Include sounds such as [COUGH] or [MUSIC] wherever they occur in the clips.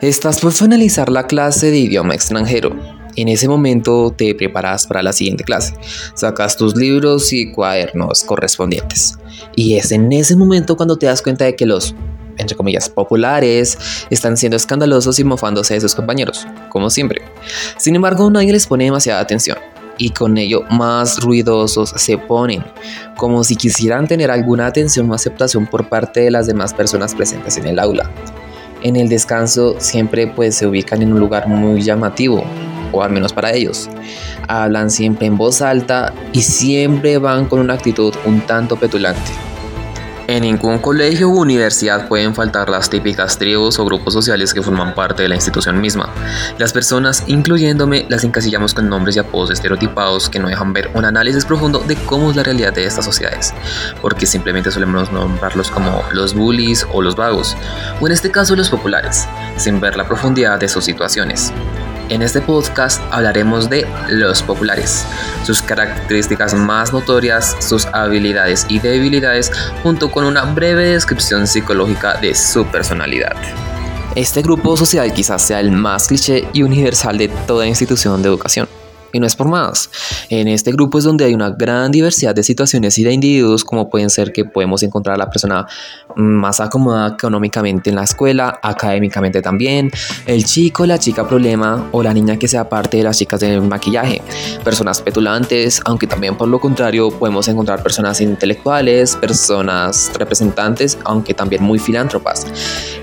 Estás por finalizar la clase de idioma extranjero. En ese momento te preparas para la siguiente clase. Sacas tus libros y cuadernos correspondientes. Y es en ese momento cuando te das cuenta de que los, entre comillas, populares están siendo escandalosos y mofándose de sus compañeros, como siempre. Sin embargo, nadie les pone demasiada atención y con ello más ruidosos se ponen, como si quisieran tener alguna atención o aceptación por parte de las demás personas presentes en el aula en el descanso siempre pues se ubican en un lugar muy llamativo, o al menos para ellos. Hablan siempre en voz alta y siempre van con una actitud un tanto petulante. En ningún colegio u universidad pueden faltar las típicas tribus o grupos sociales que forman parte de la institución misma. Las personas, incluyéndome, las encasillamos con nombres y apodos estereotipados que no dejan ver un análisis profundo de cómo es la realidad de estas sociedades, porque simplemente solemos nombrarlos como los bullies o los vagos, o en este caso los populares, sin ver la profundidad de sus situaciones. En este podcast hablaremos de los populares, sus características más notorias, sus habilidades y debilidades, junto con una breve descripción psicológica de su personalidad. Este grupo social quizás sea el más cliché y universal de toda institución de educación y no es por más. En este grupo es donde hay una gran diversidad de situaciones y de individuos, como pueden ser que podemos encontrar a la persona más acomodada económicamente en la escuela, académicamente también, el chico, la chica problema o la niña que sea parte de las chicas del maquillaje, personas petulantes, aunque también por lo contrario podemos encontrar personas intelectuales, personas representantes, aunque también muy filántropas,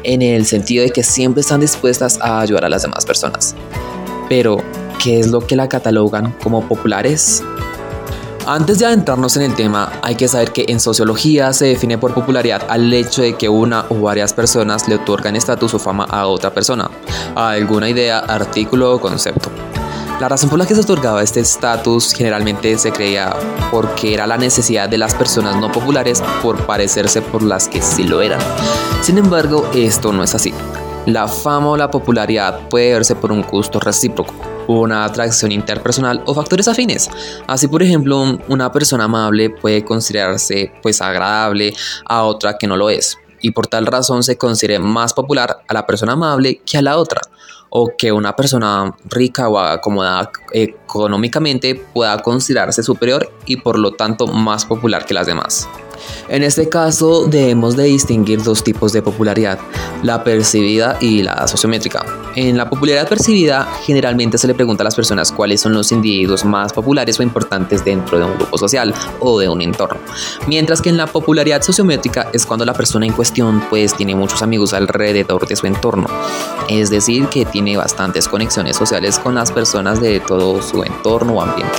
en el sentido de que siempre están dispuestas a ayudar a las demás personas. Pero ¿Qué es lo que la catalogan como populares? Antes de adentrarnos en el tema, hay que saber que en sociología se define por popularidad al hecho de que una o varias personas le otorgan estatus o fama a otra persona, a alguna idea, artículo o concepto. La razón por la que se otorgaba este estatus generalmente se creía porque era la necesidad de las personas no populares por parecerse por las que sí lo eran. Sin embargo, esto no es así. La fama o la popularidad puede verse por un gusto recíproco una atracción interpersonal o factores afines. Así, por ejemplo, una persona amable puede considerarse pues agradable a otra que no lo es y por tal razón se considere más popular a la persona amable que a la otra o que una persona rica o acomodada económicamente pueda considerarse superior y por lo tanto más popular que las demás. En este caso debemos de distinguir dos tipos de popularidad, la percibida y la sociométrica. En la popularidad percibida generalmente se le pregunta a las personas cuáles son los individuos más populares o importantes dentro de un grupo social o de un entorno. Mientras que en la popularidad sociométrica es cuando la persona en cuestión pues tiene muchos amigos alrededor de su entorno. Es decir, que tiene bastantes conexiones sociales con las personas de todo su entorno o ambiente.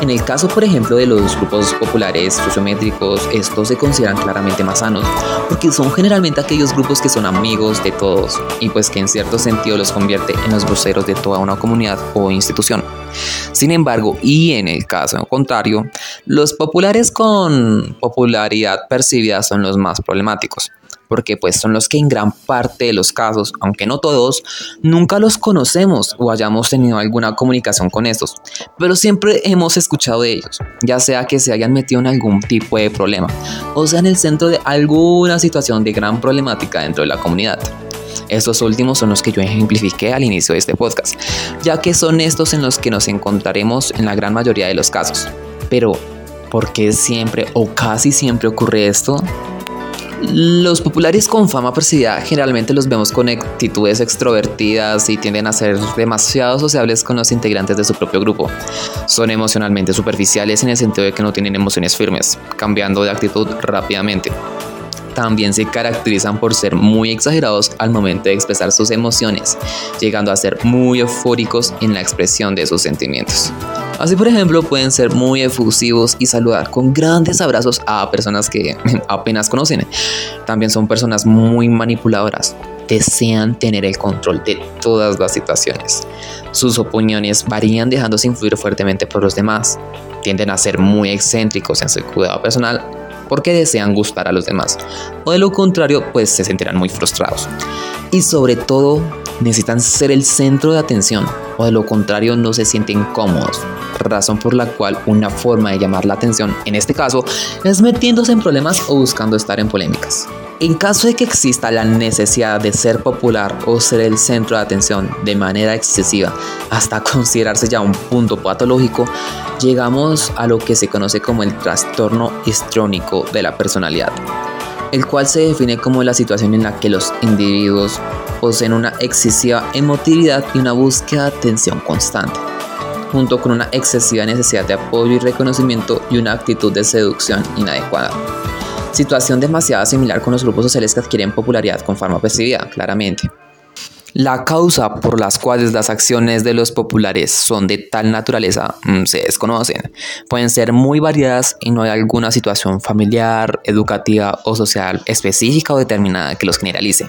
En el caso, por ejemplo, de los grupos populares sociométricos, estos se consideran claramente más sanos, porque son generalmente aquellos grupos que son amigos de todos y pues que en cierto sentido los convierte en los voceros de toda una comunidad o institución. Sin embargo, y en el caso contrario, los populares con popularidad percibida son los más problemáticos porque pues son los que en gran parte de los casos, aunque no todos, nunca los conocemos o hayamos tenido alguna comunicación con estos, pero siempre hemos escuchado de ellos, ya sea que se hayan metido en algún tipo de problema o sea en el centro de alguna situación de gran problemática dentro de la comunidad. Estos últimos son los que yo ejemplifiqué al inicio de este podcast, ya que son estos en los que nos encontraremos en la gran mayoría de los casos. Pero, ¿por qué siempre o casi siempre ocurre esto? Los populares con fama percibida generalmente los vemos con actitudes extrovertidas y tienden a ser demasiado sociables con los integrantes de su propio grupo. Son emocionalmente superficiales en el sentido de que no tienen emociones firmes, cambiando de actitud rápidamente también se caracterizan por ser muy exagerados al momento de expresar sus emociones, llegando a ser muy eufóricos en la expresión de sus sentimientos. Así por ejemplo pueden ser muy efusivos y saludar con grandes abrazos a personas que [LAUGHS] apenas conocen. También son personas muy manipuladoras, desean tener el control de todas las situaciones. Sus opiniones varían dejándose influir fuertemente por los demás. Tienden a ser muy excéntricos en su cuidado personal porque desean gustar a los demás. O de lo contrario, pues se sentirán muy frustrados. Y sobre todo, necesitan ser el centro de atención o de lo contrario no se sienten cómodos razón por la cual una forma de llamar la atención, en este caso, es metiéndose en problemas o buscando estar en polémicas. En caso de que exista la necesidad de ser popular o ser el centro de atención de manera excesiva hasta considerarse ya un punto patológico, llegamos a lo que se conoce como el trastorno histrónico de la personalidad, el cual se define como la situación en la que los individuos poseen una excesiva emotividad y una búsqueda de atención constante, junto con una excesiva necesidad de apoyo y reconocimiento y una actitud de seducción inadecuada situación demasiado similar con los grupos sociales que adquieren popularidad con forma percibida, claramente. La causa por las cuales las acciones de los populares son de tal naturaleza mm, se desconocen. Pueden ser muy variadas y no hay alguna situación familiar, educativa o social específica o determinada que los generalice.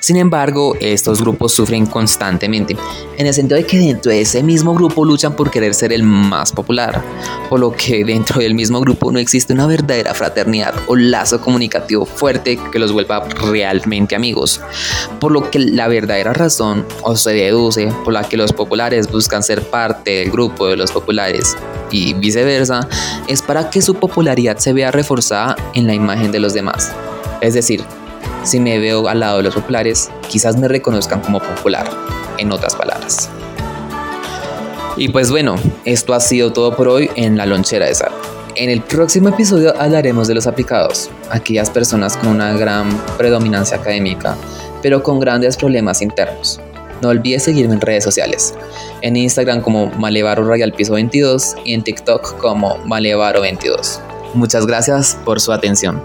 Sin embargo, estos grupos sufren constantemente, en el sentido de que dentro de ese mismo grupo luchan por querer ser el más popular, por lo que dentro del mismo grupo no existe una verdadera fraternidad o lazo comunicativo fuerte que los vuelva realmente amigos, por lo que la verdadera razón o se deduce por la que los populares buscan ser parte del grupo de los populares y viceversa es para que su popularidad se vea reforzada en la imagen de los demás. Es decir, si me veo al lado de los populares, quizás me reconozcan como popular, en otras palabras. Y pues bueno, esto ha sido todo por hoy en la lonchera de sal. En el próximo episodio hablaremos de los aplicados, aquellas personas con una gran predominancia académica pero con grandes problemas internos. No olvides seguirme en redes sociales, en Instagram como Malevaro Royal Piso 22 y en TikTok como Malevaro 22. Muchas gracias por su atención.